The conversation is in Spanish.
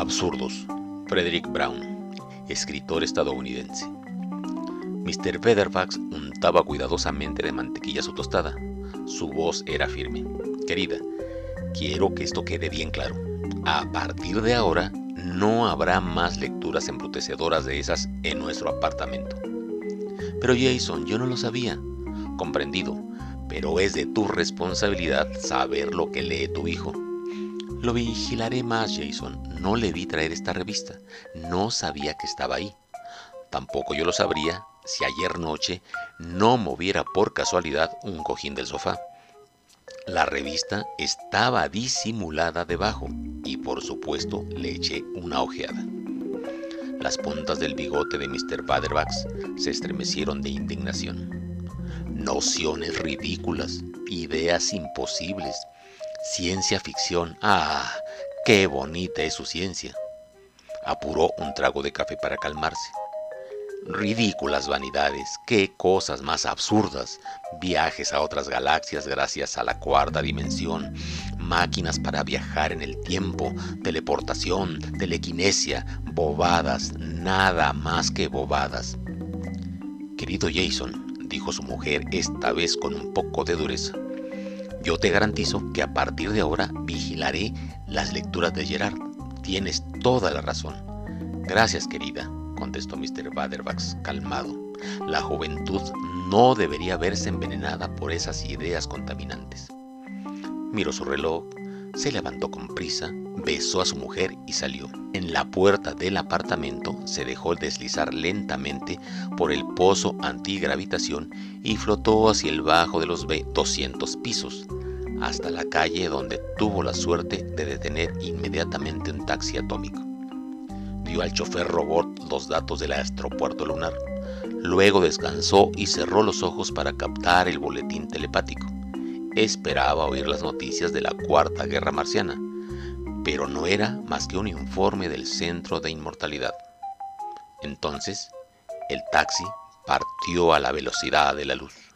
Absurdos. Frederick Brown, escritor estadounidense. Mr. Featherfax untaba cuidadosamente de mantequilla su tostada. Su voz era firme. Querida, quiero que esto quede bien claro. A partir de ahora, no habrá más lecturas embrutecedoras de esas en nuestro apartamento. Pero Jason, yo no lo sabía. Comprendido, pero es de tu responsabilidad saber lo que lee tu hijo. Lo vigilaré más, Jason. No le vi traer esta revista. No sabía que estaba ahí. Tampoco yo lo sabría si ayer noche no moviera por casualidad un cojín del sofá. La revista estaba disimulada debajo y por supuesto le eché una ojeada. Las puntas del bigote de Mr. Baderbax se estremecieron de indignación. Nociones ridículas, ideas imposibles, ciencia ficción. ¡Ah! ¡Qué bonita es su ciencia! Apuró un trago de café para calmarse. Ridículas vanidades, qué cosas más absurdas. Viajes a otras galaxias gracias a la cuarta dimensión, máquinas para viajar en el tiempo, teleportación, telequinesia, bobadas, nada más que bobadas. Querido Jason, dijo su mujer esta vez con un poco de dureza, yo te garantizo que a partir de ahora vigilaré las lecturas de Gerard. Tienes toda la razón. Gracias, querida contestó Mr. Baderbax calmado. La juventud no debería verse envenenada por esas ideas contaminantes. Miró su reloj, se levantó con prisa, besó a su mujer y salió. En la puerta del apartamento se dejó deslizar lentamente por el pozo antigravitación y flotó hacia el bajo de los 200 pisos, hasta la calle donde tuvo la suerte de detener inmediatamente un taxi atómico dio al chofer robot los datos del astropuerto lunar. Luego descansó y cerró los ojos para captar el boletín telepático. Esperaba oír las noticias de la Cuarta Guerra Marciana, pero no era más que un informe del Centro de Inmortalidad. Entonces, el taxi partió a la velocidad de la luz.